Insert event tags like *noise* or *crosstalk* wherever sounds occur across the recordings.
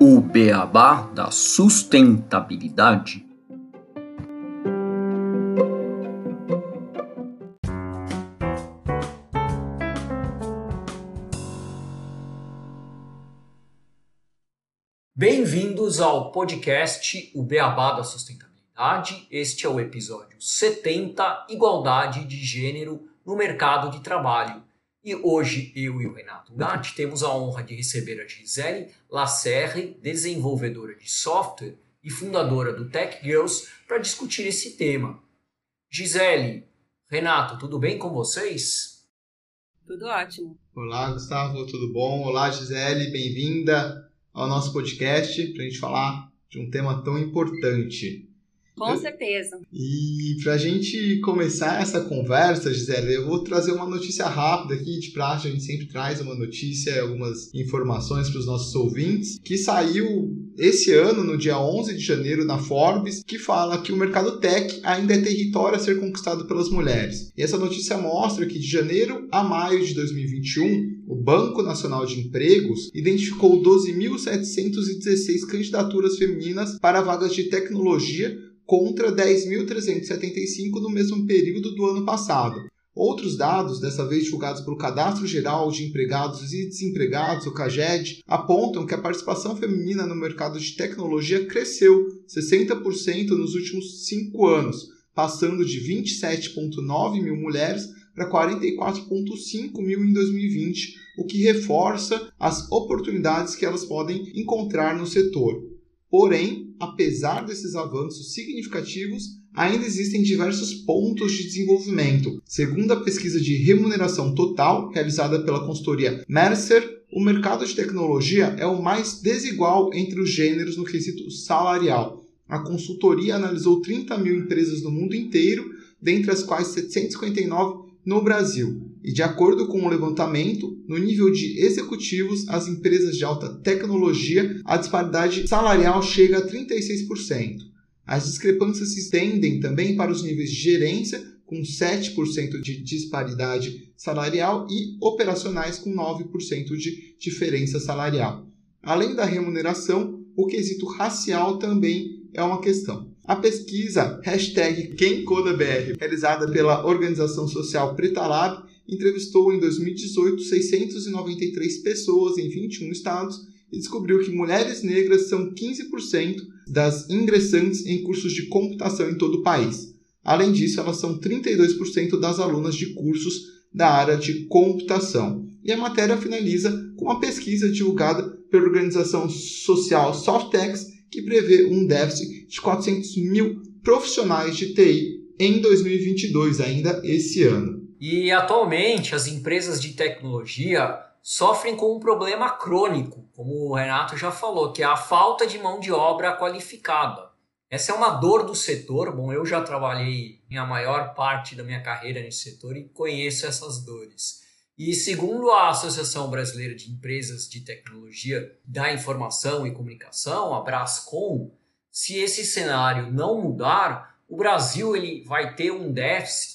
O beabá da sustentabilidade. Bem-vindos ao podcast O Beabá da Sustentabilidade. Este é o episódio 70, Igualdade de Gênero no Mercado de Trabalho. E hoje eu e o Renato Gatti temos a honra de receber a Gisele Lacerre, desenvolvedora de software e fundadora do Tech Girls, para discutir esse tema. Gisele, Renato, tudo bem com vocês? Tudo ótimo. Olá, Gustavo, tudo bom? Olá, Gisele, bem-vinda ao nosso podcast para a gente falar de um tema tão importante. Com certeza. E para a gente começar essa conversa, Gisele, eu vou trazer uma notícia rápida aqui, de praxe, a gente sempre traz uma notícia, algumas informações para os nossos ouvintes, que saiu esse ano, no dia 11 de janeiro, na Forbes, que fala que o mercado tech ainda é território a ser conquistado pelas mulheres. E essa notícia mostra que de janeiro a maio de 2021, o Banco Nacional de Empregos identificou 12.716 candidaturas femininas para vagas de tecnologia contra 10.375 no mesmo período do ano passado. Outros dados, dessa vez divulgados pelo Cadastro Geral de Empregados e Desempregados, o CAGED, apontam que a participação feminina no mercado de tecnologia cresceu 60% nos últimos cinco anos, passando de 27,9 mil mulheres para 44,5 mil em 2020, o que reforça as oportunidades que elas podem encontrar no setor. Porém, apesar desses avanços significativos, ainda existem diversos pontos de desenvolvimento. Segundo a pesquisa de remuneração total realizada pela consultoria Mercer, o mercado de tecnologia é o mais desigual entre os gêneros no quesito salarial. A consultoria analisou 30 mil empresas no mundo inteiro, dentre as quais 759 no Brasil. E de acordo com o levantamento, no nível de executivos, as empresas de alta tecnologia, a disparidade salarial chega a 36%. As discrepâncias se estendem também para os níveis de gerência, com 7% de disparidade salarial, e operacionais, com 9% de diferença salarial. Além da remuneração, o quesito racial também é uma questão. A pesquisa hashtag QuemCodaBR, realizada pela organização social Preta Lab, entrevistou em 2018 693 pessoas em 21 estados e descobriu que mulheres negras são 15% das ingressantes em cursos de computação em todo o país. Além disso, elas são 32% das alunas de cursos da área de computação. E a matéria finaliza com uma pesquisa divulgada pela organização social Softex que prevê um déficit de 400 mil profissionais de TI em 2022, ainda esse ano. E atualmente as empresas de tecnologia sofrem com um problema crônico, como o Renato já falou, que é a falta de mão de obra qualificada. Essa é uma dor do setor. Bom, eu já trabalhei em a maior parte da minha carreira nesse setor e conheço essas dores. E segundo a Associação Brasileira de Empresas de Tecnologia da Informação e Comunicação, a Brascom, se esse cenário não mudar, o Brasil ele vai ter um déficit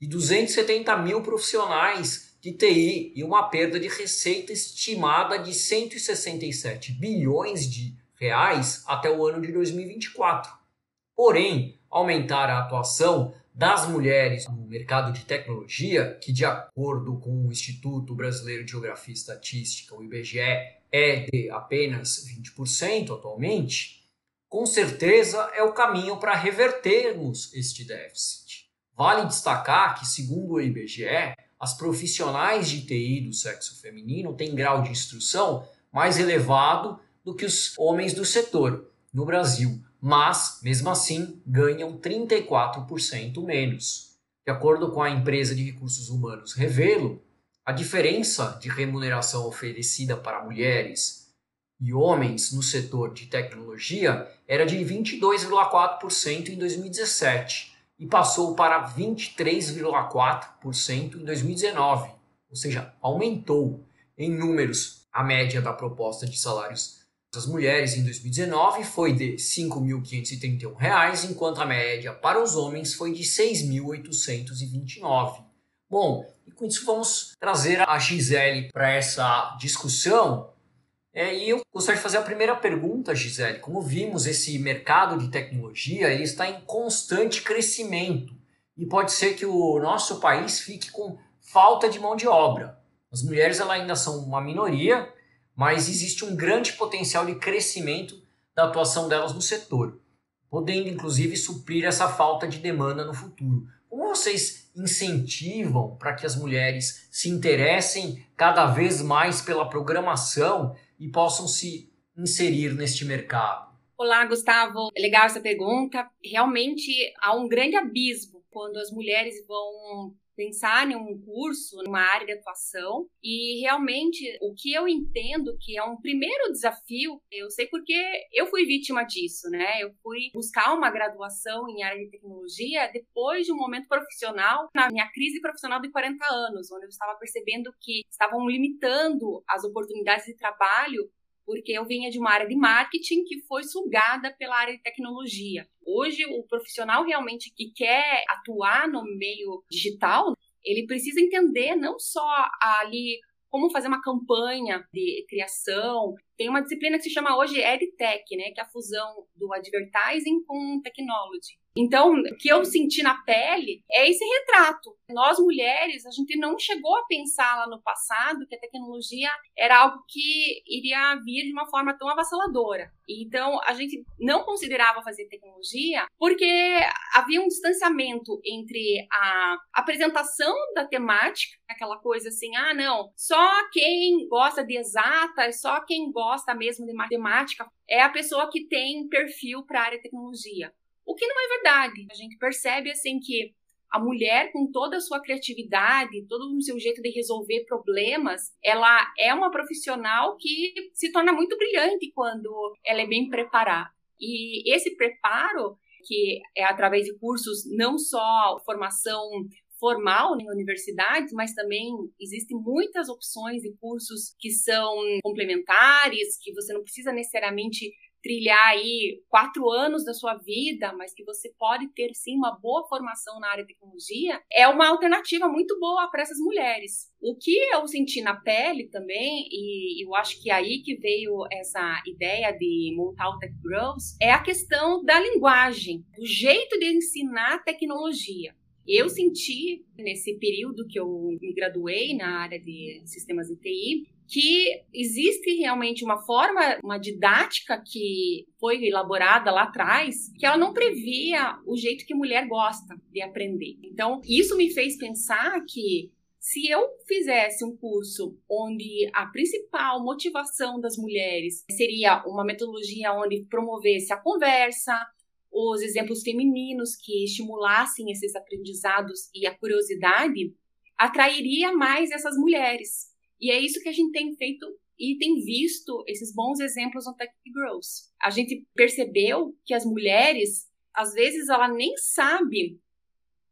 de 270 mil profissionais de TI e uma perda de receita estimada de 167 bilhões de reais até o ano de 2024. Porém, aumentar a atuação das mulheres no mercado de tecnologia, que de acordo com o Instituto Brasileiro de Geografia e Estatística, o IBGE, é de apenas 20% atualmente, com certeza é o caminho para revertermos este déficit. Vale destacar que, segundo o IBGE, as profissionais de TI do sexo feminino têm grau de instrução mais elevado do que os homens do setor no Brasil, mas, mesmo assim, ganham 34% menos. De acordo com a empresa de recursos humanos Revelo, a diferença de remuneração oferecida para mulheres e homens no setor de tecnologia era de 22,4% em 2017 e passou para 23,4% em 2019, ou seja, aumentou em números a média da proposta de salários das mulheres em 2019 foi de R$ 5.531, enquanto a média para os homens foi de R$ 6.829. Bom, e com isso vamos trazer a Gisele para essa discussão. É, e eu gostaria de fazer a primeira pergunta, Gisele. Como vimos, esse mercado de tecnologia está em constante crescimento e pode ser que o nosso país fique com falta de mão de obra. As mulheres ainda são uma minoria, mas existe um grande potencial de crescimento da atuação delas no setor, podendo inclusive suprir essa falta de demanda no futuro. Como vocês incentivam para que as mulheres se interessem cada vez mais pela programação e possam se inserir neste mercado? Olá, Gustavo. É legal essa pergunta. Realmente há um grande abismo quando as mulheres vão pensar em um curso, numa área de atuação. E realmente o que eu entendo que é um primeiro desafio, eu sei porque eu fui vítima disso, né? Eu fui buscar uma graduação em área de tecnologia depois de um momento profissional, na minha crise profissional de 40 anos, onde eu estava percebendo que estavam limitando as oportunidades de trabalho porque eu vinha de uma área de marketing que foi sugada pela área de tecnologia. Hoje, o profissional realmente que quer atuar no meio digital, ele precisa entender não só ali como fazer uma campanha de criação. Tem uma disciplina que se chama hoje EdTech, né, que é a fusão do advertising com technology. Então, o que eu senti na pele é esse retrato. Nós mulheres, a gente não chegou a pensar lá no passado que a tecnologia era algo que iria vir de uma forma tão avassaladora. Então, a gente não considerava fazer tecnologia porque havia um distanciamento entre a apresentação da temática, aquela coisa assim, ah, não, só quem gosta de exatas, só quem gosta mesmo de matemática é a pessoa que tem perfil para a área de tecnologia. O que não é verdade. A gente percebe assim que a mulher, com toda a sua criatividade, todo o seu jeito de resolver problemas, ela é uma profissional que se torna muito brilhante quando ela é bem preparada. E esse preparo, que é através de cursos, não só formação formal em universidades, mas também existem muitas opções de cursos que são complementares, que você não precisa necessariamente trilhar aí quatro anos da sua vida, mas que você pode ter sim uma boa formação na área de tecnologia, é uma alternativa muito boa para essas mulheres. O que eu senti na pele também, e eu acho que é aí que veio essa ideia de montar o Tech Girls, é a questão da linguagem, do jeito de ensinar tecnologia. Eu senti nesse período que eu me graduei na área de sistemas de TI que existe realmente uma forma, uma didática que foi elaborada lá atrás, que ela não previa o jeito que mulher gosta de aprender. Então, isso me fez pensar que se eu fizesse um curso onde a principal motivação das mulheres seria uma metodologia onde promovesse a conversa, os exemplos femininos que estimulassem esses aprendizados e a curiosidade, atrairia mais essas mulheres. E é isso que a gente tem feito e tem visto esses bons exemplos no Tech Girls. A gente percebeu que as mulheres, às vezes, ela nem sabe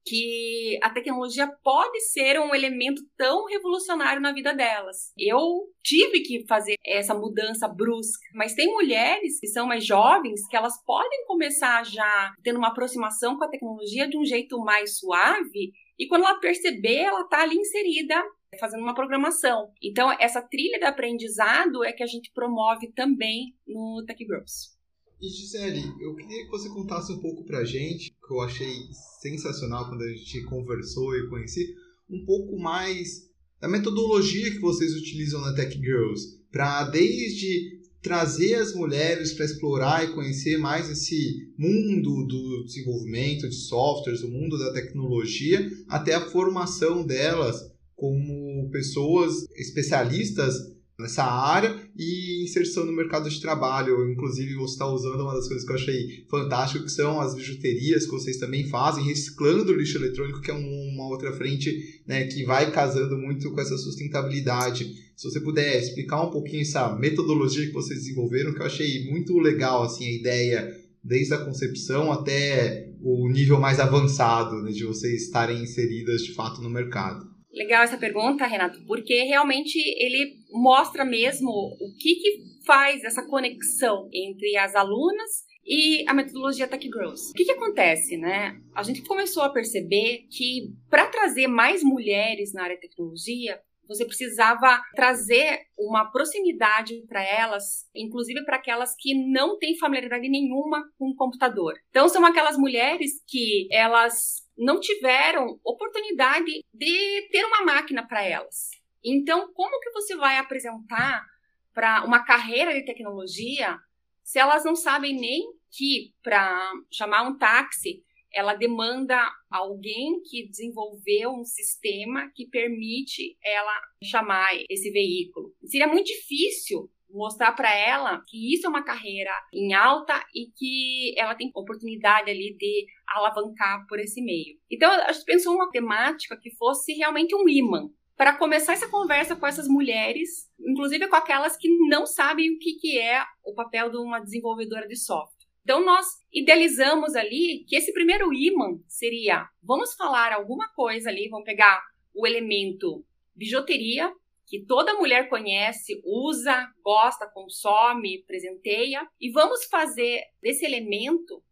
que a tecnologia pode ser um elemento tão revolucionário na vida delas. Eu tive que fazer essa mudança brusca, mas tem mulheres que são mais jovens que elas podem começar já tendo uma aproximação com a tecnologia de um jeito mais suave e quando ela perceber, ela está ali inserida fazendo uma programação. Então, essa trilha de aprendizado é que a gente promove também no Tech Girls. E Gisele, eu queria que você contasse um pouco pra gente, que eu achei sensacional quando a gente conversou e conheci, um pouco mais da metodologia que vocês utilizam na Tech Girls, para desde trazer as mulheres para explorar e conhecer mais esse mundo do desenvolvimento de softwares, o mundo da tecnologia, até a formação delas como pessoas especialistas nessa área e inserção no mercado de trabalho. Inclusive, você está usando uma das coisas que eu achei fantástico, que são as bijuterias que vocês também fazem, reciclando o lixo eletrônico, que é uma outra frente né, que vai casando muito com essa sustentabilidade. Se você puder explicar um pouquinho essa metodologia que vocês desenvolveram, que eu achei muito legal, assim, a ideia desde a concepção até o nível mais avançado né, de vocês estarem inseridas de fato no mercado. Legal essa pergunta, Renato, porque realmente ele mostra mesmo o que, que faz essa conexão entre as alunas e a metodologia Tech Girls. O que, que acontece, né? A gente começou a perceber que para trazer mais mulheres na área de tecnologia, você precisava trazer uma proximidade para elas, inclusive para aquelas que não têm familiaridade nenhuma com o computador. Então são aquelas mulheres que elas não tiveram oportunidade de ter uma máquina para elas. Então, como que você vai apresentar para uma carreira de tecnologia se elas não sabem nem que para chamar um táxi ela demanda alguém que desenvolveu um sistema que permite ela chamar esse veículo. Seria muito difícil mostrar para ela que isso é uma carreira em alta e que ela tem oportunidade ali de alavancar por esse meio. Então a gente pensou uma temática que fosse realmente um imã para começar essa conversa com essas mulheres, inclusive com aquelas que não sabem o que, que é o papel de uma desenvolvedora de software. Então, nós idealizamos ali que esse primeiro imã seria: vamos falar alguma coisa ali, vamos pegar o elemento bijuteria, que toda mulher conhece, usa, gosta, consome, presenteia, e vamos fazer desse elemento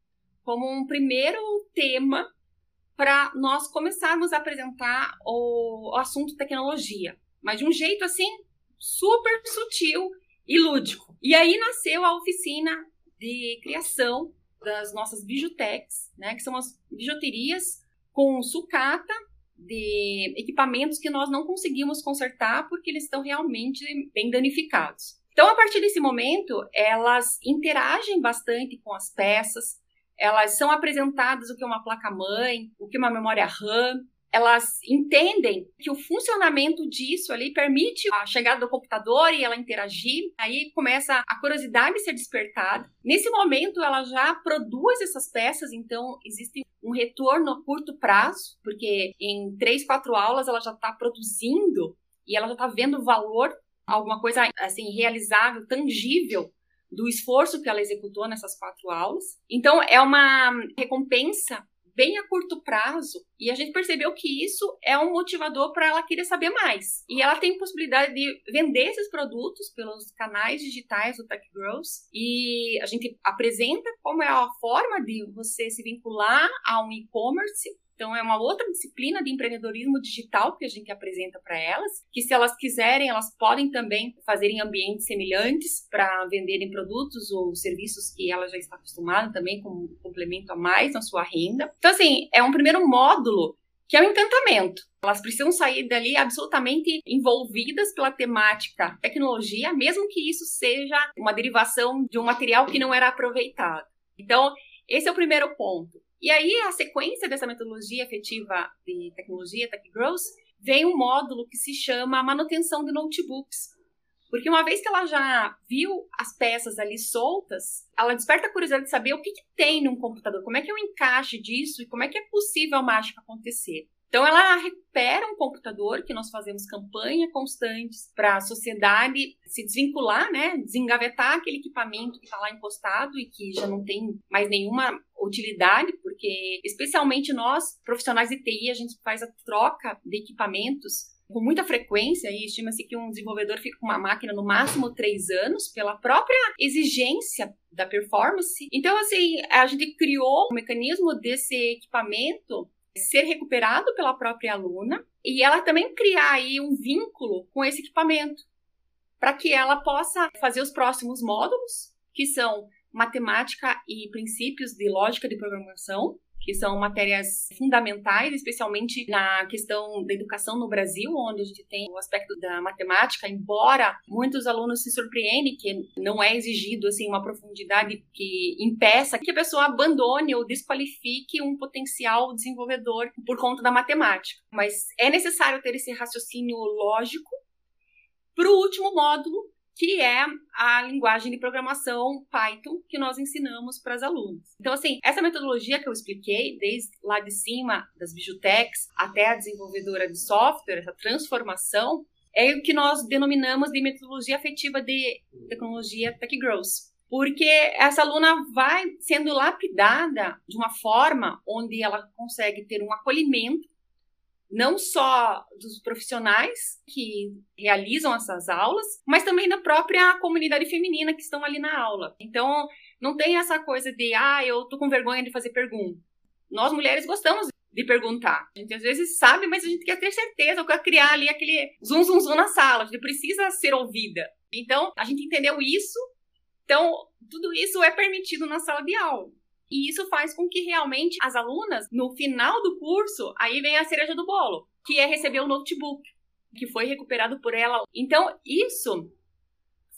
como um primeiro tema para nós começarmos a apresentar o, o assunto tecnologia, mas de um jeito assim super sutil e lúdico. E aí nasceu a oficina de criação das nossas bijutecs, né, que são as bijuterias com sucata de equipamentos que nós não conseguimos consertar porque eles estão realmente bem danificados. Então, a partir desse momento, elas interagem bastante com as peças, elas são apresentadas o que é uma placa-mãe, o que é uma memória RAM, elas entendem que o funcionamento disso ali permite a chegada do computador e ela interagir, aí começa a curiosidade ser despertada. Nesse momento, ela já produz essas peças, então existe um retorno a curto prazo, porque em três, quatro aulas ela já está produzindo e ela já está vendo valor, alguma coisa assim realizável, tangível do esforço que ela executou nessas quatro aulas. Então é uma recompensa bem a curto prazo e a gente percebeu que isso é um motivador para ela querer saber mais. E ela tem possibilidade de vender esses produtos pelos canais digitais do Tech Girls e a gente apresenta como é a forma de você se vincular a um e-commerce então, é uma outra disciplina de empreendedorismo digital que a gente apresenta para elas, que se elas quiserem, elas podem também fazer em ambientes semelhantes para venderem produtos ou serviços que ela já está acostumada também como um complemento a mais na sua renda. Então, assim, é um primeiro módulo que é o um encantamento. Elas precisam sair dali absolutamente envolvidas pela temática tecnologia, mesmo que isso seja uma derivação de um material que não era aproveitado. Então, esse é o primeiro ponto. E aí, a sequência dessa metodologia efetiva de tecnologia, Tech Growth, vem um módulo que se chama manutenção de notebooks. Porque uma vez que ela já viu as peças ali soltas, ela desperta a curiosidade de saber o que, que tem num computador, como é que é o encaixe disso e como é que é possível a mágica acontecer. Então, ela recupera um computador que nós fazemos campanha constantes para a sociedade se desvincular, né? Desengavetar aquele equipamento que está lá encostado e que já não tem mais nenhuma utilidade, porque especialmente nós, profissionais de TI, a gente faz a troca de equipamentos com muita frequência e estima-se que um desenvolvedor fica com uma máquina no máximo três anos pela própria exigência da performance. Então, assim, a gente criou um mecanismo desse equipamento ser recuperado pela própria aluna e ela também criar aí um vínculo com esse equipamento para que ela possa fazer os próximos módulos, que são matemática e princípios de lógica de programação, que são matérias fundamentais, especialmente na questão da educação no Brasil, onde a gente tem o aspecto da matemática, embora muitos alunos se surpreendem que não é exigido assim uma profundidade que impeça que a pessoa abandone ou desqualifique um potencial desenvolvedor por conta da matemática. Mas é necessário ter esse raciocínio lógico para o último módulo, que é a linguagem de programação Python que nós ensinamos para as alunas. Então, assim, essa metodologia que eu expliquei, desde lá de cima das bijutecs até a desenvolvedora de software, essa transformação, é o que nós denominamos de metodologia afetiva de tecnologia Tech Growth. Porque essa aluna vai sendo lapidada de uma forma onde ela consegue ter um acolhimento não só dos profissionais que realizam essas aulas, mas também da própria comunidade feminina que estão ali na aula. Então, não tem essa coisa de, ah, eu tô com vergonha de fazer pergunta. Nós mulheres gostamos de perguntar. A gente às vezes sabe, mas a gente quer ter certeza, quer criar ali aquele zum zum zum na sala, a gente precisa ser ouvida. Então, a gente entendeu isso, então tudo isso é permitido na sala de aula. E isso faz com que realmente as alunas, no final do curso, aí vem a cereja do bolo, que é receber o notebook, que foi recuperado por ela. Então, isso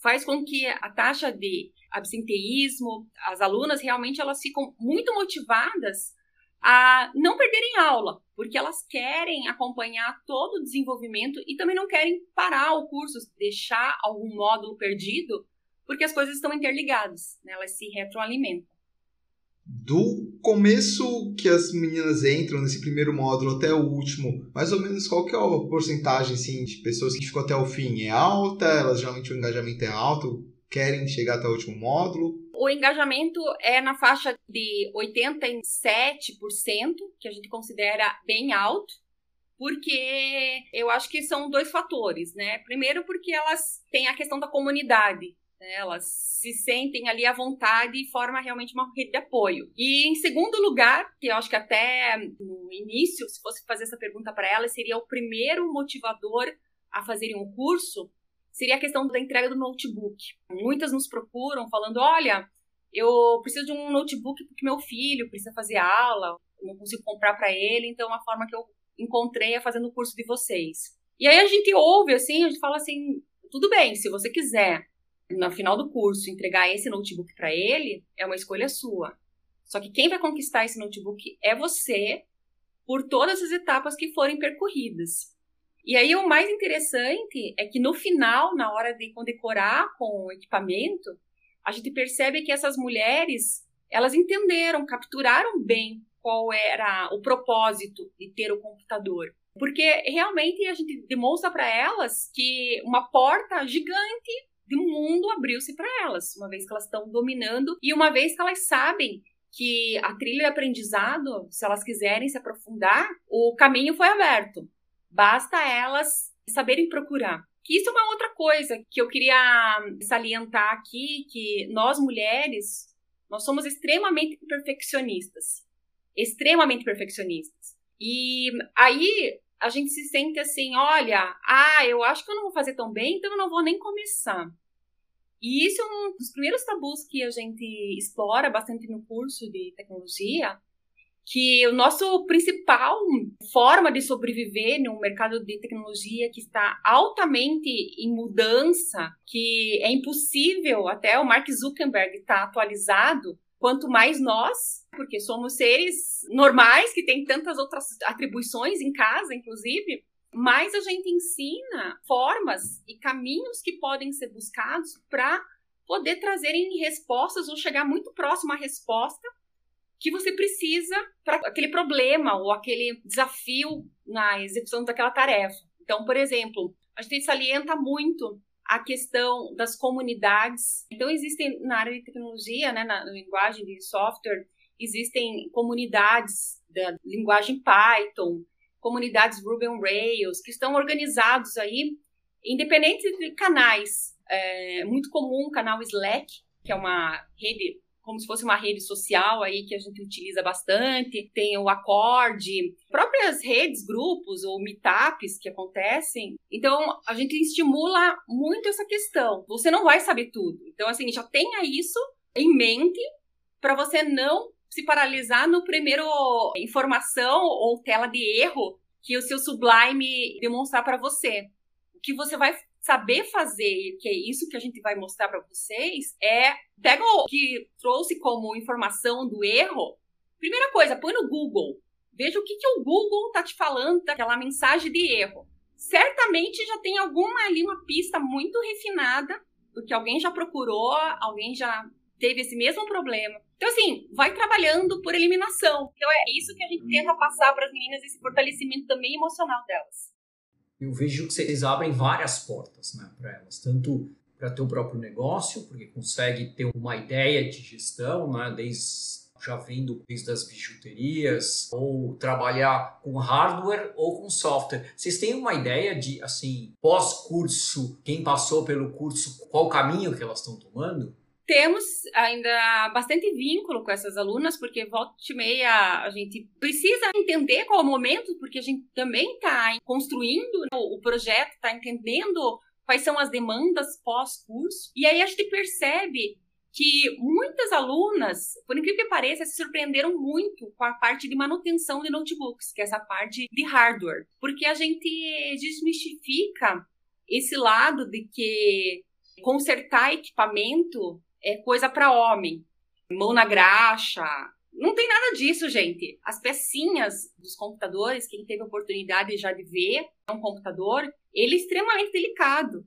faz com que a taxa de absenteísmo, as alunas realmente elas ficam muito motivadas a não perderem aula, porque elas querem acompanhar todo o desenvolvimento e também não querem parar o curso, deixar algum módulo perdido, porque as coisas estão interligadas, né? elas se retroalimentam. Do começo que as meninas entram nesse primeiro módulo até o último, mais ou menos qual que é a porcentagem assim, de pessoas que ficam até o fim? É alta? Elas geralmente o engajamento é alto? Querem chegar até o último módulo? O engajamento é na faixa de 87%, que a gente considera bem alto, porque eu acho que são dois fatores, né? Primeiro, porque elas têm a questão da comunidade. Né? Elas se sentem ali à vontade e formam realmente uma rede de apoio. E em segundo lugar, que eu acho que até no início, se fosse fazer essa pergunta para elas, seria o primeiro motivador a fazerem um curso, seria a questão da entrega do notebook. Muitas nos procuram falando: olha, eu preciso de um notebook porque meu filho precisa fazer aula, não consigo comprar para ele, então a forma que eu encontrei é fazendo o curso de vocês. E aí a gente ouve assim, a gente fala assim: tudo bem, se você quiser no final do curso, entregar esse notebook para ele, é uma escolha sua. Só que quem vai conquistar esse notebook é você, por todas as etapas que forem percorridas. E aí o mais interessante é que no final, na hora de condecorar com o equipamento, a gente percebe que essas mulheres, elas entenderam, capturaram bem qual era o propósito de ter o computador. Porque realmente a gente demonstra para elas que uma porta gigante um mundo abriu-se para elas, uma vez que elas estão dominando e uma vez que elas sabem que a trilha de aprendizado, se elas quiserem se aprofundar, o caminho foi aberto. Basta elas saberem procurar. Que isso é uma outra coisa que eu queria salientar aqui, que nós mulheres, nós somos extremamente perfeccionistas. Extremamente perfeccionistas. E aí a gente se sente assim, olha, ah, eu acho que eu não vou fazer tão bem, então eu não vou nem começar. E isso é um dos primeiros tabus que a gente explora bastante no curso de tecnologia, que o nosso principal forma de sobreviver no mercado de tecnologia que está altamente em mudança, que é impossível até o Mark Zuckerberg estar atualizado, quanto mais nós, porque somos seres normais que têm tantas outras atribuições em casa, inclusive, mais a gente ensina formas e caminhos que podem ser buscados para poder trazerem respostas ou chegar muito próximo à resposta que você precisa para aquele problema ou aquele desafio na execução daquela tarefa. Então, por exemplo, a gente salienta muito a questão das comunidades. Então, existem na área de tecnologia, né, na, linguagem de software, existem comunidades da linguagem Python, comunidades Ruby on Rails, que estão organizados aí, independente de canais. É muito comum o canal Slack, que é uma rede como se fosse uma rede social aí que a gente utiliza bastante, tem o Acorde, próprias redes, grupos ou meetups que acontecem. Então, a gente estimula muito essa questão. Você não vai saber tudo. Então, assim, já tenha isso em mente para você não se paralisar no primeiro informação ou tela de erro que o seu Sublime demonstrar para você. O que você vai saber fazer, que é isso que a gente vai mostrar para vocês, é pega o que trouxe como informação do erro. Primeira coisa, põe no Google. Veja o que, que o Google tá te falando daquela mensagem de erro. Certamente já tem alguma ali uma pista muito refinada, porque alguém já procurou, alguém já teve esse mesmo problema. Então, assim, vai trabalhando por eliminação. Então, é isso que a gente tenta passar para as meninas, esse fortalecimento também emocional delas eu vejo que vocês abrem várias portas né, para elas, tanto para ter o próprio negócio, porque consegue ter uma ideia de gestão, né, desde já vendo desde as bijuterias, ou trabalhar com hardware ou com software. Vocês têm uma ideia de, assim, pós-curso, quem passou pelo curso, qual caminho que elas estão tomando? Temos ainda bastante vínculo com essas alunas, porque volta e meia a gente precisa entender qual é o momento, porque a gente também está construindo o projeto, está entendendo quais são as demandas pós-curso. E aí a gente percebe que muitas alunas, por incrível que pareça, se surpreenderam muito com a parte de manutenção de notebooks, que é essa parte de hardware, porque a gente desmistifica esse lado de que consertar equipamento é coisa para homem, mão na graxa. Não tem nada disso, gente. As pecinhas dos computadores, quem teve oportunidade já de ver um computador, ele é extremamente delicado.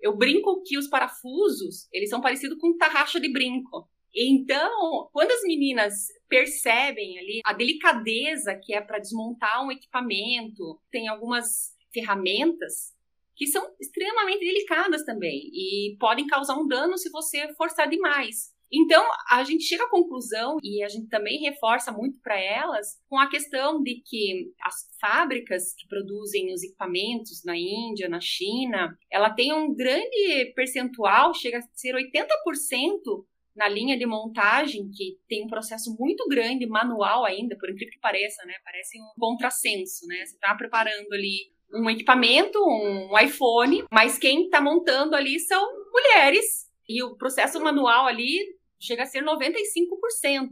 Eu brinco que os parafusos, eles são parecidos com tarraxa de brinco. Então, quando as meninas percebem ali a delicadeza que é para desmontar um equipamento, tem algumas ferramentas que são extremamente delicadas também e podem causar um dano se você forçar demais. Então, a gente chega à conclusão, e a gente também reforça muito para elas, com a questão de que as fábricas que produzem os equipamentos na Índia, na China, ela tem um grande percentual, chega a ser 80% na linha de montagem, que tem um processo muito grande, manual ainda, por incrível que pareça, né? Parece um contrassenso, né? Você está preparando ali um equipamento, um iPhone, mas quem está montando ali são mulheres. E o processo manual ali chega a ser 95%.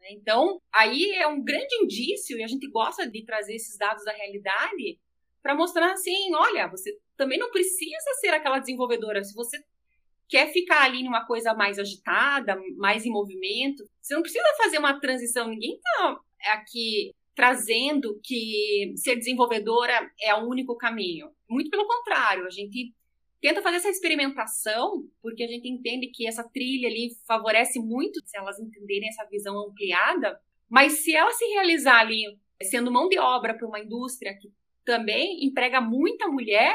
Né? Então, aí é um grande indício, e a gente gosta de trazer esses dados da realidade para mostrar assim: olha, você também não precisa ser aquela desenvolvedora. Se você quer ficar ali numa coisa mais agitada, mais em movimento, você não precisa fazer uma transição. Ninguém está aqui trazendo que ser desenvolvedora é o único caminho. Muito pelo contrário, a gente tenta fazer essa experimentação, porque a gente entende que essa trilha ali favorece muito se elas entenderem essa visão ampliada, mas se ela se realizar ali sendo mão de obra para uma indústria que também emprega muita mulher,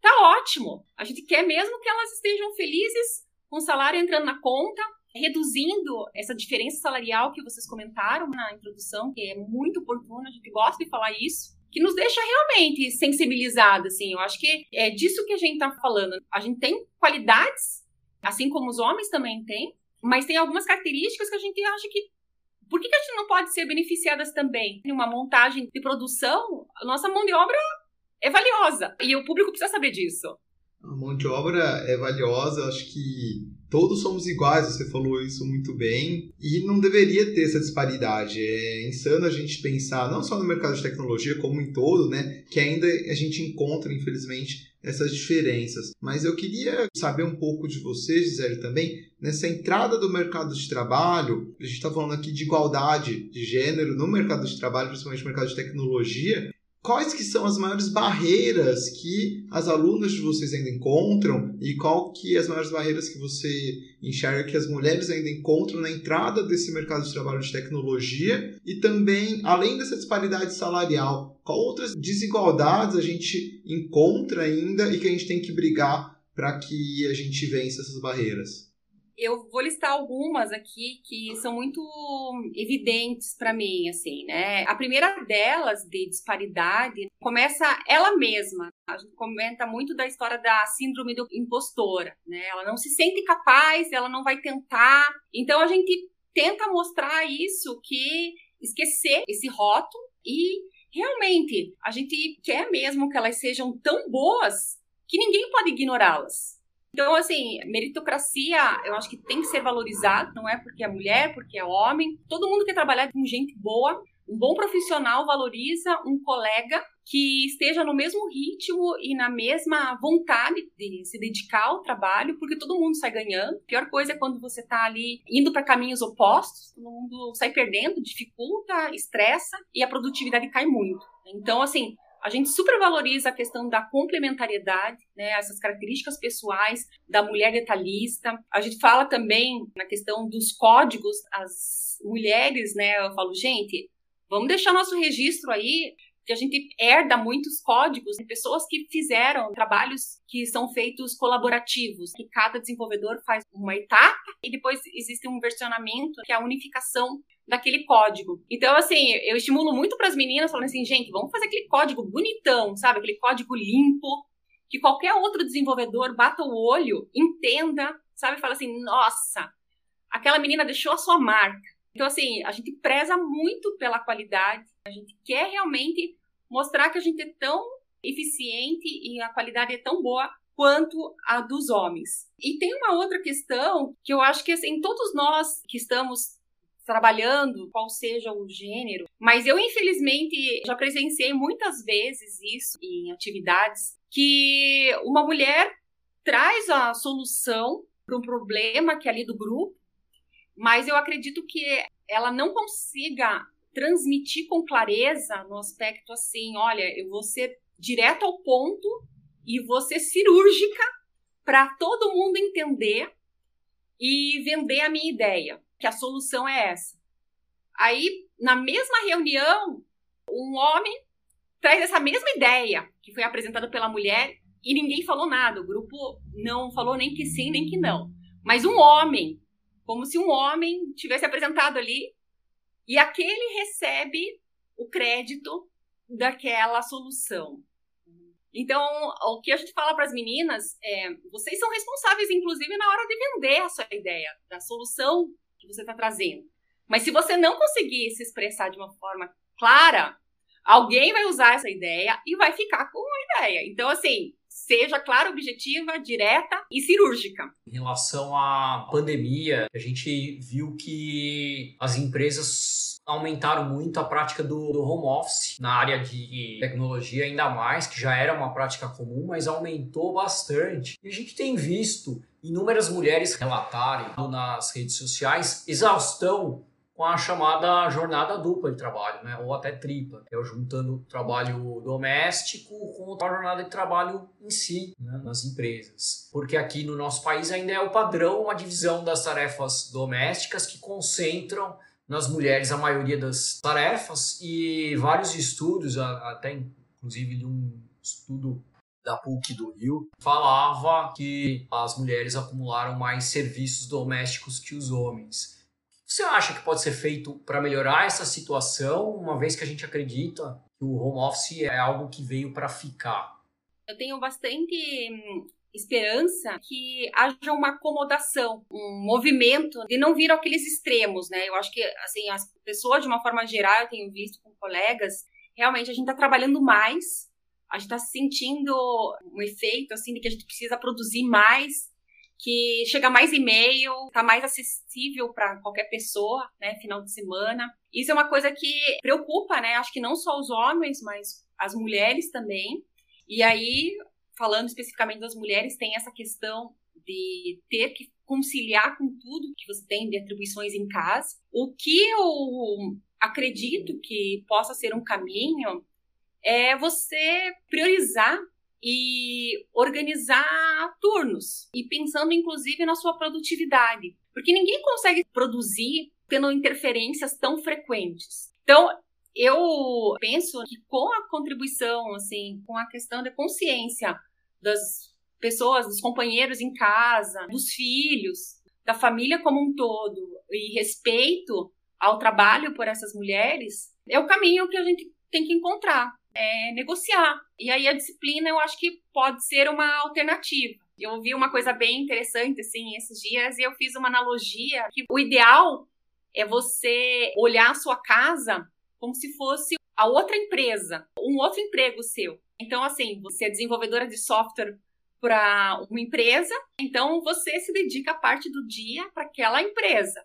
tá ótimo. A gente quer mesmo que elas estejam felizes com o salário entrando na conta, reduzindo essa diferença salarial que vocês comentaram na introdução, que é muito oportuna, a gente gosta de falar isso que nos deixa realmente sensibilizada, assim. Eu acho que é disso que a gente tá falando. A gente tem qualidades, assim como os homens também têm, mas tem algumas características que a gente acha que por que, que a gente não pode ser beneficiadas também? Em uma montagem de produção, a nossa mão de obra é valiosa e o público precisa saber disso. A mão de obra é valiosa, acho que todos somos iguais, você falou isso muito bem, e não deveria ter essa disparidade. É insano a gente pensar, não só no mercado de tecnologia, como em todo, né, que ainda a gente encontra, infelizmente, essas diferenças. Mas eu queria saber um pouco de você, Gisele, também, nessa entrada do mercado de trabalho, a gente está falando aqui de igualdade de gênero no mercado de trabalho, principalmente no mercado de tecnologia, quais que são as maiores barreiras que as alunas de vocês ainda encontram e qual que as maiores barreiras que você enxerga que as mulheres ainda encontram na entrada desse mercado de trabalho de tecnologia e também, além dessa disparidade salarial, qual outras desigualdades a gente encontra ainda e que a gente tem que brigar para que a gente vença essas barreiras? Eu vou listar algumas aqui que são muito evidentes para mim, assim, né? A primeira delas, de disparidade, começa ela mesma. A gente comenta muito da história da síndrome do impostora, né? Ela não se sente capaz, ela não vai tentar. Então a gente tenta mostrar isso, que esquecer esse rótulo e realmente a gente quer mesmo que elas sejam tão boas que ninguém pode ignorá-las. Então, assim, meritocracia, eu acho que tem que ser valorizado, não é porque é mulher, porque é homem. Todo mundo quer trabalhar com gente boa. Um bom profissional valoriza um colega que esteja no mesmo ritmo e na mesma vontade de se dedicar ao trabalho, porque todo mundo sai ganhando. A pior coisa é quando você está ali indo para caminhos opostos, todo mundo sai perdendo, dificulta, estressa e a produtividade cai muito. Então, assim, a gente supervaloriza a questão da complementariedade, né, essas características pessoais da mulher detalhista. A gente fala também na questão dos códigos, as mulheres, né, eu falo, gente, vamos deixar nosso registro aí, que a gente herda muitos códigos de pessoas que fizeram trabalhos que são feitos colaborativos, que cada desenvolvedor faz uma etapa e depois existe um versionamento, que é a unificação daquele código. Então, assim, eu estimulo muito para as meninas falando assim, gente, vamos fazer aquele código bonitão, sabe? Aquele código limpo, que qualquer outro desenvolvedor bata o olho, entenda, sabe? Fala assim, nossa, aquela menina deixou a sua marca. Então, assim, a gente preza muito pela qualidade, a gente quer realmente mostrar que a gente é tão eficiente e a qualidade é tão boa quanto a dos homens. E tem uma outra questão que eu acho que assim, todos nós que estamos trabalhando, qual seja o gênero, mas eu infelizmente já presenciei muitas vezes isso em atividades que uma mulher traz a solução para um problema que é ali do grupo, mas eu acredito que ela não consiga transmitir com clareza no aspecto assim, olha, eu vou ser direto ao ponto e vou ser cirúrgica para todo mundo entender e vender a minha ideia, que a solução é essa. Aí, na mesma reunião, um homem traz essa mesma ideia que foi apresentada pela mulher e ninguém falou nada. O grupo não falou nem que sim, nem que não. Mas um homem, como se um homem tivesse apresentado ali e aquele recebe o crédito daquela solução. Então, o que a gente fala para as meninas é: vocês são responsáveis, inclusive, na hora de vender a sua ideia, da solução que você está trazendo. Mas se você não conseguir se expressar de uma forma clara, alguém vai usar essa ideia e vai ficar com a ideia. Então, assim, seja clara, objetiva, direta e cirúrgica. Em relação à pandemia, a gente viu que as empresas aumentaram muito a prática do, do, home office na área de tecnologia, ainda mais, que já era uma prática comum, mas aumentou bastante. E a gente tem visto inúmeras mulheres relatarem nas redes sociais exaustão com a chamada jornada dupla de trabalho, né? ou até tripla, é o juntando o trabalho doméstico com a jornada de trabalho em si, né? nas empresas. Porque aqui no nosso país ainda é o padrão uma divisão das tarefas domésticas que concentram nas mulheres a maioria das tarefas e vários estudos, até inclusive de um estudo da PUC do Rio, falava que as mulheres acumularam mais serviços domésticos que os homens você acha que pode ser feito para melhorar essa situação, uma vez que a gente acredita que o home office é algo que veio para ficar? Eu tenho bastante hum, esperança que haja uma acomodação, um movimento de não vir aqueles extremos, né? Eu acho que assim as pessoas de uma forma geral, eu tenho visto com colegas, realmente a gente está trabalhando mais, a gente está sentindo um efeito assim de que a gente precisa produzir mais que chega mais e-mail, tá mais acessível para qualquer pessoa, né, final de semana. Isso é uma coisa que preocupa, né? Acho que não só os homens, mas as mulheres também. E aí, falando especificamente das mulheres, tem essa questão de ter que conciliar com tudo que você tem de atribuições em casa. O que eu acredito que possa ser um caminho é você priorizar e organizar turnos e pensando inclusive na sua produtividade, porque ninguém consegue produzir tendo interferências tão frequentes. Então, eu penso que com a contribuição, assim, com a questão da consciência das pessoas, dos companheiros em casa, dos filhos, da família como um todo e respeito ao trabalho por essas mulheres, é o caminho que a gente tem que encontrar é, negociar. E aí a disciplina eu acho que pode ser uma alternativa. Eu ouvi uma coisa bem interessante assim esses dias e eu fiz uma analogia que o ideal é você olhar a sua casa como se fosse a outra empresa, um outro emprego seu. Então assim, você é desenvolvedora de software para uma empresa, então você se dedica parte do dia para aquela empresa.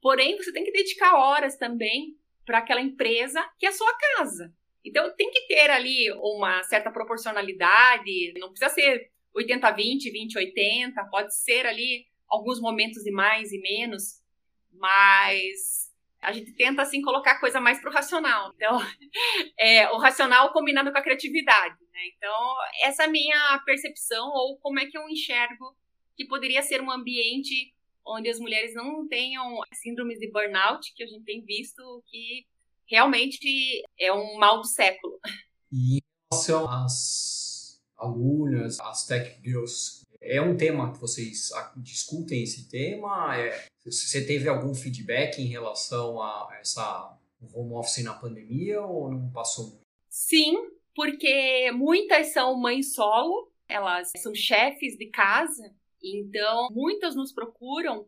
Porém, você tem que dedicar horas também para aquela empresa que é a sua casa. Então tem que ter ali uma certa proporcionalidade, não precisa ser 80-20, 20-80, pode ser ali alguns momentos de mais e menos, mas a gente tenta assim colocar a coisa mais pro racional. Então, *laughs* é, o racional combinado com a criatividade. Né? Então, essa é a minha percepção ou como é que eu enxergo que poderia ser um ambiente onde as mulheres não tenham síndromes de burnout, que a gente tem visto que realmente é um mal do século. E em relação às alunas, às tech girls, é um tema que vocês discutem esse tema? É, você teve algum feedback em relação a essa home office na pandemia ou não passou muito? Sim, porque muitas são mães solo, elas são chefes de casa, então muitas nos procuram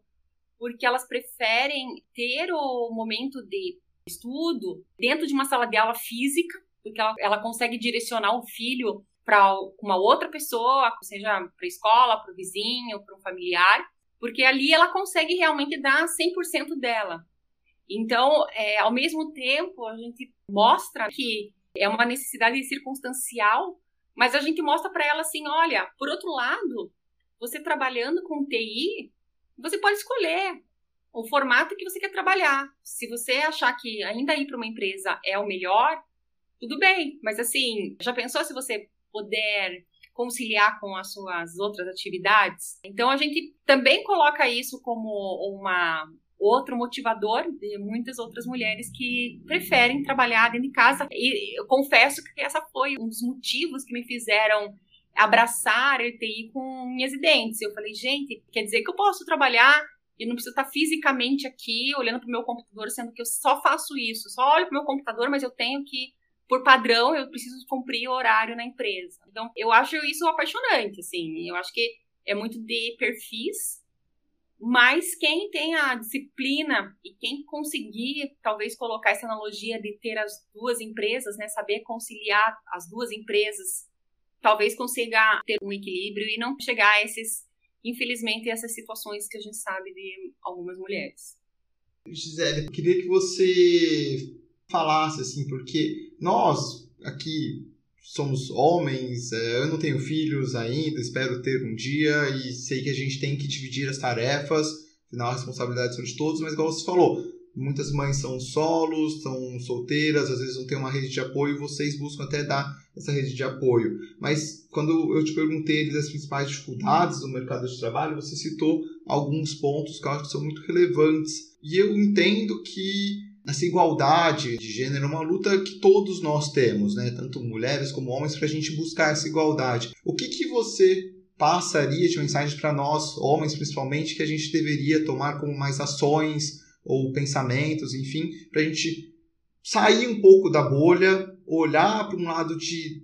porque elas preferem ter o momento de estudo dentro de uma sala de aula física, porque ela, ela consegue direcionar o filho para uma outra pessoa, seja para a escola, para o vizinho, para um familiar, porque ali ela consegue realmente dar 100% dela. Então, é, ao mesmo tempo, a gente mostra que é uma necessidade circunstancial, mas a gente mostra para ela assim: olha, por outro lado, você trabalhando com TI, você pode escolher o formato que você quer trabalhar. Se você achar que ainda ir para uma empresa é o melhor, tudo bem, mas assim, já pensou se você puder conciliar com as suas outras atividades? Então a gente também coloca isso como uma outro motivador de muitas outras mulheres que preferem trabalhar dentro de casa. E eu confesso que essa foi um dos motivos que me fizeram abraçar a ETI com unhas e dentes. Eu falei, gente, quer dizer que eu posso trabalhar e não preciso estar fisicamente aqui olhando para o meu computador, sendo que eu só faço isso, só olho para o meu computador, mas eu tenho que, por padrão, eu preciso cumprir o horário na empresa. Então, eu acho isso apaixonante, assim. Eu acho que é muito de perfis mas quem tem a disciplina e quem conseguir, talvez, colocar essa analogia de ter as duas empresas, né, saber conciliar as duas empresas, talvez consiga ter um equilíbrio e não chegar a esses, infelizmente, essas situações que a gente sabe de algumas mulheres. Gisele, eu queria que você falasse assim, porque nós aqui somos homens, é, eu não tenho filhos ainda, espero ter um dia e sei que a gente tem que dividir as tarefas, afinal a responsabilidade são de todos, mas igual você falou, muitas mães são solos, estão solteiras, às vezes não tem uma rede de apoio, vocês buscam até dar essa rede de apoio. Mas quando eu te perguntei das principais dificuldades do mercado de trabalho, você citou alguns pontos que eu acho que são muito relevantes. E eu entendo que essa igualdade de gênero é uma luta que todos nós temos, né? tanto mulheres como homens, para a gente buscar essa igualdade. O que, que você passaria de mensagem para nós, homens principalmente, que a gente deveria tomar como mais ações ou pensamentos, enfim, para a gente sair um pouco da bolha, olhar para um lado de.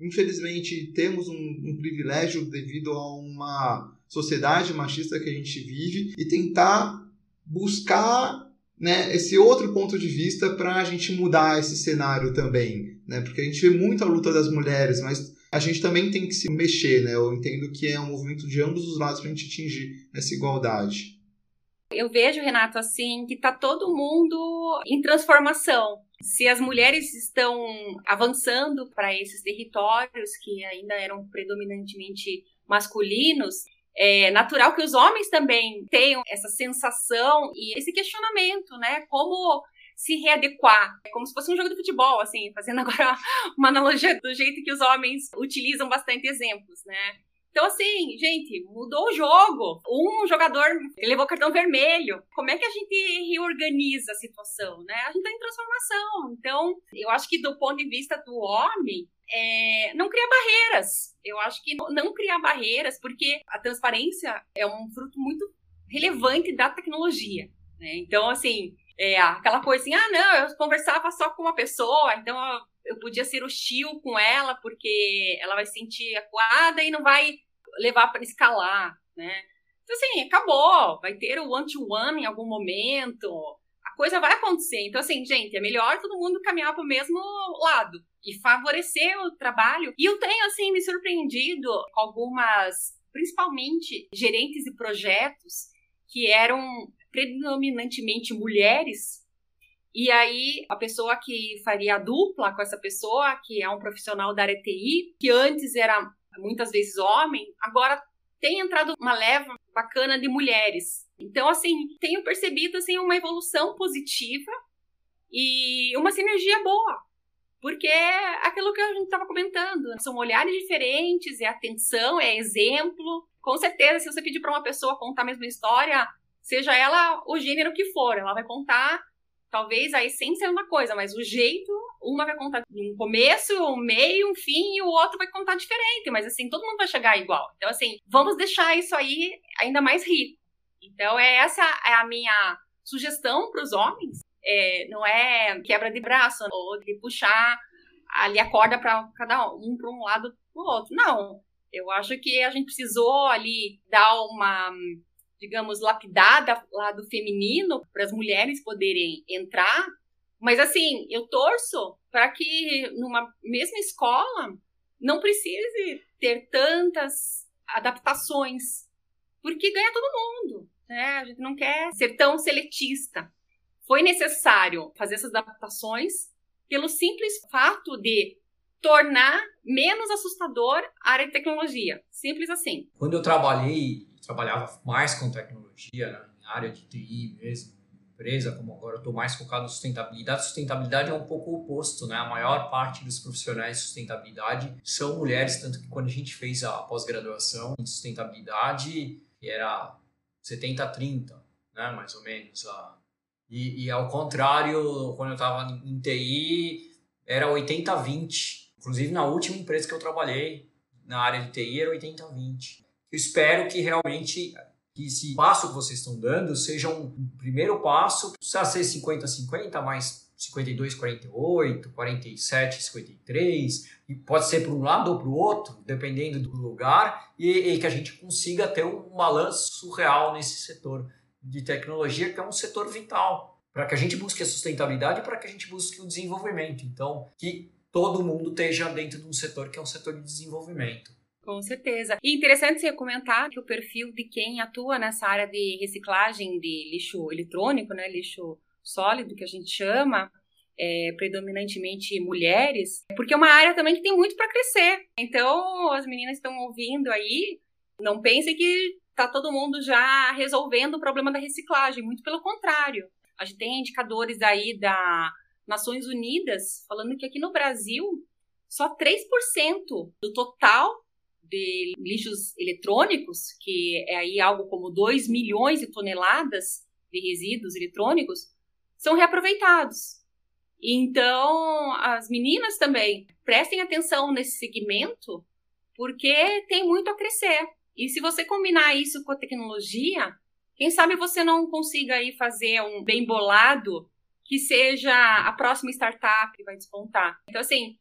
Infelizmente, temos um, um privilégio devido a uma sociedade machista que a gente vive e tentar buscar né, esse outro ponto de vista para a gente mudar esse cenário também, né? Porque a gente vê muito a luta das mulheres, mas a gente também tem que se mexer, né? Eu entendo que é um movimento de ambos os lados para a gente atingir essa igualdade. Eu vejo, Renato, assim, que está todo mundo em transformação. Se as mulheres estão avançando para esses territórios que ainda eram predominantemente masculinos, é natural que os homens também tenham essa sensação e esse questionamento, né? Como se readequar, é como se fosse um jogo de futebol, assim, fazendo *laughs* agora uma analogia do jeito que os homens utilizam bastante exemplos, né? Então, assim, gente, mudou o jogo. Um jogador levou cartão vermelho. Como é que a gente reorganiza a situação, né? A gente tá em transformação. Então, eu acho que do ponto de vista do homem, é, não criar barreiras. Eu acho que não criar barreiras, porque a transparência é um fruto muito relevante da tecnologia. Né? Então, assim, é aquela coisa assim, ah, não, eu conversava só com uma pessoa, então eu podia ser hostil com ela, porque ela vai se sentir acuada e não vai levar para escalar, né? Então, assim, acabou. Vai ter o one-to-one -one em algum momento. A coisa vai acontecer. Então, assim, gente, é melhor todo mundo caminhar para o mesmo lado e favorecer o trabalho. E eu tenho, assim, me surpreendido com algumas, principalmente gerentes de projetos que eram predominantemente mulheres. E aí, a pessoa que faria a dupla com essa pessoa, que é um profissional da área TI, que antes era muitas vezes homem, agora tem entrado uma leva bacana de mulheres. Então, assim, tenho percebido assim, uma evolução positiva e uma sinergia boa porque é aquilo que a gente estava comentando. São olhares diferentes, é atenção, é exemplo. Com certeza, se você pedir para uma pessoa contar a mesma história, seja ela o gênero que for, ela vai contar, talvez a essência é uma coisa, mas o jeito, uma vai contar um começo, um meio, um fim, e o outro vai contar diferente, mas assim, todo mundo vai chegar igual. Então, assim, vamos deixar isso aí ainda mais rico. Então, é essa é a minha sugestão para os homens, é, não é quebra de braço ou de puxar ali a corda para cada um para um lado para o outro. Não. Eu acho que a gente precisou ali dar uma digamos, lapidada lá do feminino para as mulheres poderem entrar. Mas assim, eu torço para que numa mesma escola não precise ter tantas adaptações, porque ganha todo mundo. Né? A gente não quer ser tão seletista. Foi necessário fazer essas adaptações pelo simples fato de tornar menos assustador a área de tecnologia. Simples assim. Quando eu trabalhei, trabalhava mais com tecnologia, né, na área de TI mesmo, empresa, como agora eu estou mais focado em sustentabilidade. Sustentabilidade é um pouco o oposto, né? A maior parte dos profissionais de sustentabilidade são mulheres, tanto que quando a gente fez a pós-graduação em sustentabilidade, era 70-30, né? Mais ou menos. E, e ao contrário, quando eu estava em TI, era 80-20. Inclusive, na última empresa que eu trabalhei, na área de TI, era 80-20. Eu espero que realmente esse passo que vocês estão dando seja um primeiro passo, precisa ser 50-50, mais 52-48, 47-53, e pode ser para um lado ou para o outro, dependendo do lugar, e, e, que a gente consiga ter um balanço real nesse setor de tecnologia, que é um setor vital, para que a gente busque a sustentabilidade e para que a gente busque o desenvolvimento. Então, que todo mundo esteja dentro de um setor que é um setor de desenvolvimento. Com certeza. E interessante você comentar que o perfil de quem atua nessa área de reciclagem de lixo eletrônico, né, lixo sólido, que a gente chama, é, predominantemente mulheres, porque é uma área também que tem muito para crescer. Então, as meninas estão ouvindo aí, não pensem que está todo mundo já resolvendo o problema da reciclagem, muito pelo contrário. A gente tem indicadores aí da Nações Unidas falando que aqui no Brasil só 3% do total de lixos eletrônicos, que é aí algo como 2 milhões de toneladas de resíduos eletrônicos, são reaproveitados. Então, as meninas também prestem atenção nesse segmento, porque tem muito a crescer. E se você combinar isso com a tecnologia, quem sabe você não consiga aí fazer um bem bolado que seja a próxima startup que vai despontar. Então, assim,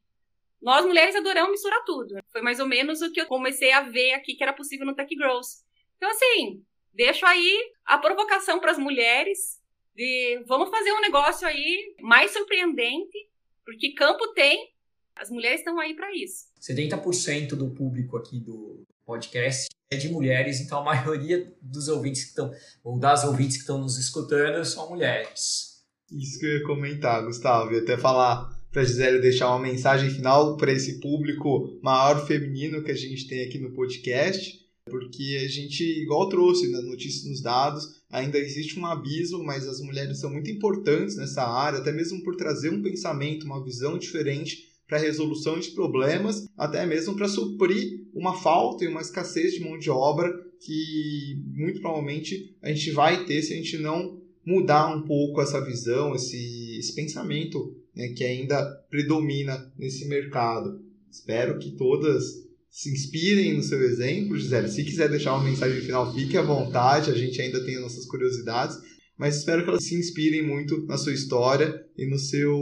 nós mulheres adoramos misturar tudo. Foi mais ou menos o que eu comecei a ver aqui que era possível no Tech Girls. Então, assim, deixo aí a provocação para as mulheres de vamos fazer um negócio aí mais surpreendente, porque campo tem, as mulheres estão aí para isso. 70% do público aqui do podcast é de mulheres, então a maioria dos ouvintes que estão, ou das ouvintes que estão nos escutando, são mulheres. Isso que eu ia comentar, Gustavo, e até falar para Gisele deixar uma mensagem final para esse público maior feminino que a gente tem aqui no podcast, porque a gente, igual trouxe na notícia nos dados, ainda existe um abismo, mas as mulheres são muito importantes nessa área, até mesmo por trazer um pensamento, uma visão diferente para a resolução de problemas, até mesmo para suprir uma falta e uma escassez de mão de obra que muito provavelmente a gente vai ter se a gente não mudar um pouco essa visão, esse, esse pensamento né, que ainda predomina nesse mercado. Espero que todas se inspirem no seu exemplo, Gisele. Se quiser deixar uma mensagem final, fique à vontade, a gente ainda tem nossas curiosidades, mas espero que elas se inspirem muito na sua história e no seu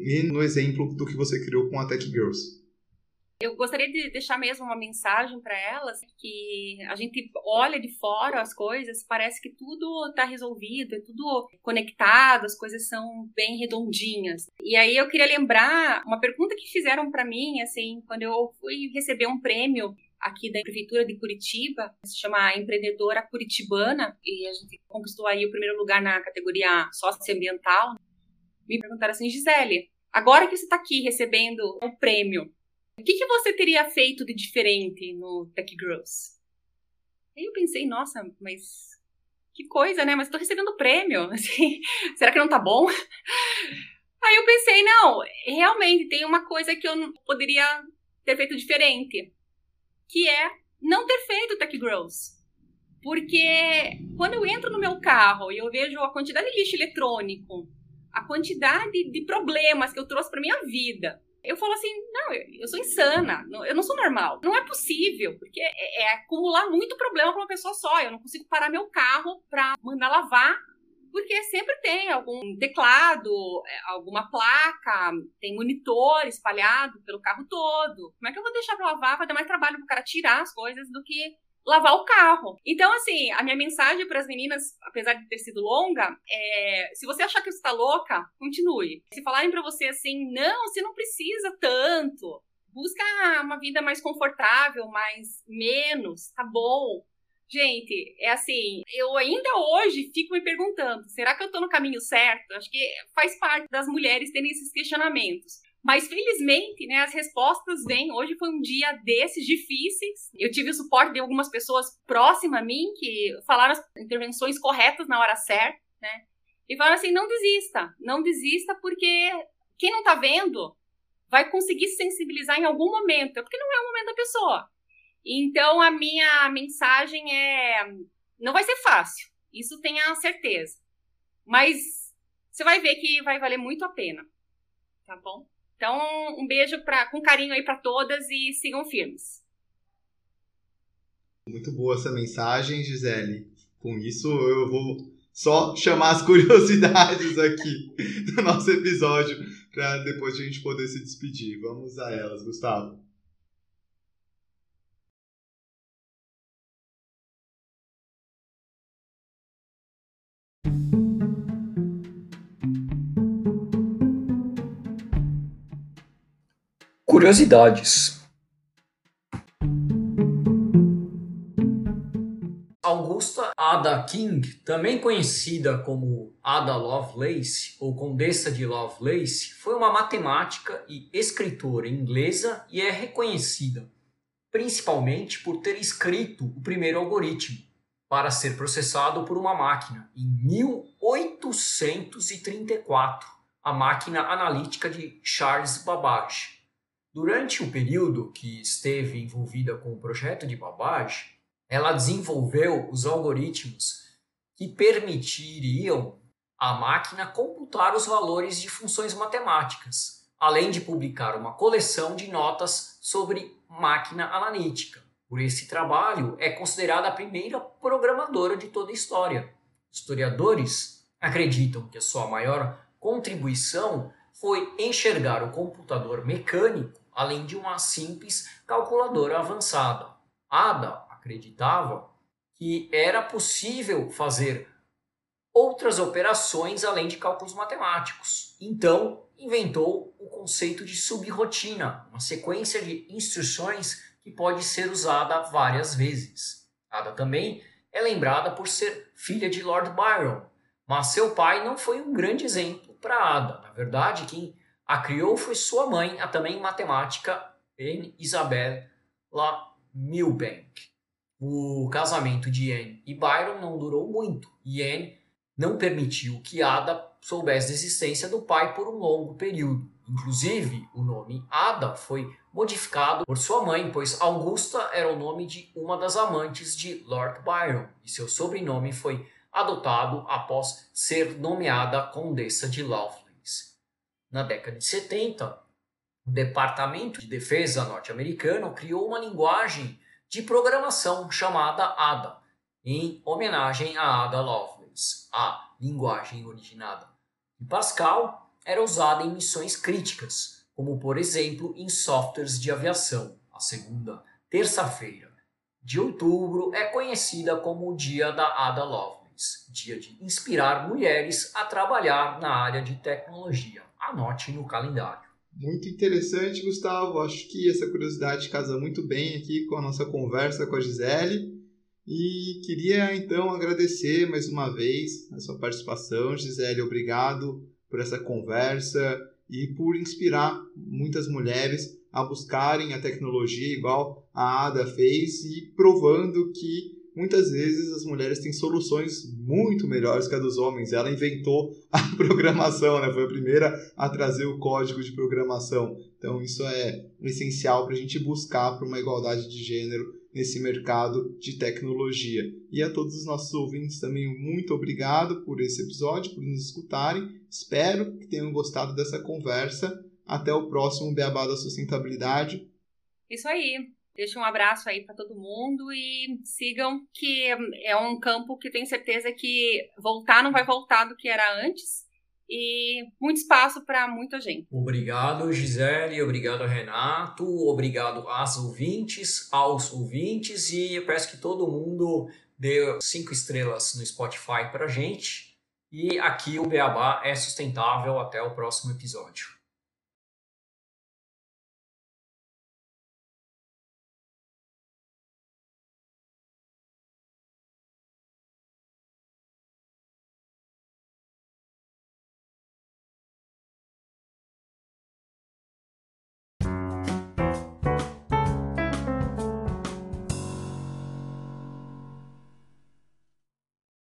e no exemplo do que você criou com a Tech Girls. Eu gostaria de deixar mesmo uma mensagem para elas que a gente olha de fora as coisas, parece que tudo está resolvido, é tudo conectado, as coisas são bem redondinhas. E aí eu queria lembrar uma pergunta que fizeram para mim, assim, quando eu fui receber um prêmio aqui da prefeitura de Curitiba, se chama Empreendedora Curitibana, e a gente conquistou aí o primeiro lugar na categoria socioambiental. Me perguntaram assim, Gisele, agora que você está aqui recebendo o prêmio, o que, que você teria feito de diferente no Tech Girls? Aí eu pensei, nossa, mas que coisa, né? Mas estou recebendo prêmio, *laughs* assim, será que não tá bom? Aí eu pensei, não, realmente tem uma coisa que eu poderia ter feito diferente, que é não ter feito Tech Girls. Porque quando eu entro no meu carro e eu vejo a quantidade de lixo eletrônico, a quantidade de problemas que eu trouxe para minha vida, eu falo assim, não, eu sou insana, eu não sou normal. Não é possível, porque é, é acumular muito problema para uma pessoa só. Eu não consigo parar meu carro para mandar lavar, porque sempre tem algum teclado, é, alguma placa, tem monitor espalhado pelo carro todo. Como é que eu vou deixar para lavar? Vai dar mais trabalho para o cara tirar as coisas do que lavar o carro. Então, assim, a minha mensagem para as meninas, apesar de ter sido longa, é: se você achar que você está louca, continue. Se falarem para você assim, não, você não precisa tanto. Busca uma vida mais confortável, mais menos, tá bom. Gente, é assim, eu ainda hoje fico me perguntando, será que eu tô no caminho certo? Acho que faz parte das mulheres terem esses questionamentos. Mas felizmente, né, as respostas vêm. Hoje foi um dia desses difíceis. Eu tive o suporte de algumas pessoas próximas a mim que falaram as intervenções corretas na hora certa, né? E falaram assim: não desista, não desista, porque quem não tá vendo vai conseguir se sensibilizar em algum momento, porque não é o momento da pessoa. Então, a minha mensagem é: não vai ser fácil, isso tenha certeza. Mas você vai ver que vai valer muito a pena. Tá bom? Então, um beijo pra, com carinho aí para todas e sigam firmes. Muito boa essa mensagem, Gisele. Com isso, eu vou só chamar as *laughs* curiosidades aqui do nosso episódio para depois a gente poder se despedir. Vamos a elas, Gustavo. Curiosidades. Augusta Ada King, também conhecida como Ada Lovelace ou Condessa de Lovelace, foi uma matemática e escritora inglesa e é reconhecida principalmente por ter escrito o primeiro algoritmo para ser processado por uma máquina em 1834, a máquina analítica de Charles Babbage. Durante o período que esteve envolvida com o projeto de Babbage, ela desenvolveu os algoritmos que permitiriam à máquina computar os valores de funções matemáticas, além de publicar uma coleção de notas sobre máquina analítica. Por esse trabalho, é considerada a primeira programadora de toda a história. Historiadores acreditam que a sua maior contribuição foi enxergar o computador mecânico além de uma simples calculadora avançada. Ada acreditava que era possível fazer outras operações além de cálculos matemáticos. Então, inventou o conceito de subrotina, uma sequência de instruções que pode ser usada várias vezes. Ada também é lembrada por ser filha de Lord Byron, mas seu pai não foi um grande exemplo para Ada. Na verdade, quem a criou foi sua mãe, a também matemática Anne Isabel La Milbank. O casamento de Anne e Byron não durou muito e Anne não permitiu que Ada soubesse da existência do pai por um longo período. Inclusive, o nome Ada foi modificado por sua mãe, pois Augusta era o nome de uma das amantes de Lord Byron e seu sobrenome foi adotado após ser nomeada Condessa de Love na década de 70, o Departamento de Defesa norte-americano criou uma linguagem de programação chamada ADA, em homenagem a Ada Lovelace. A linguagem originada de Pascal era usada em missões críticas, como por exemplo em softwares de aviação. A segunda terça-feira de outubro é conhecida como o Dia da Ada Lovelace, dia de inspirar mulheres a trabalhar na área de tecnologia anote no calendário. Muito interessante, Gustavo. Acho que essa curiosidade casa muito bem aqui com a nossa conversa com a Gisele. E queria então agradecer mais uma vez a sua participação, Gisele. Obrigado por essa conversa e por inspirar muitas mulheres a buscarem a tecnologia igual a Ada fez e provando que muitas vezes as mulheres têm soluções muito melhores que a dos homens. Ela inventou *laughs* a programação, né? Foi a primeira a trazer o código de programação. Então isso é essencial para a gente buscar por uma igualdade de gênero nesse mercado de tecnologia. E a todos os nossos ouvintes também muito obrigado por esse episódio, por nos escutarem. Espero que tenham gostado dessa conversa. Até o próximo Beabá da Sustentabilidade. Isso aí. Deixa um abraço aí para todo mundo e sigam, que é um campo que tenho certeza que voltar não vai voltar do que era antes. e muito espaço para muita gente. Obrigado, Gisele, obrigado, Renato, obrigado às ouvintes, aos ouvintes e eu peço que todo mundo dê cinco estrelas no Spotify para gente. E aqui o Beabá é sustentável. Até o próximo episódio.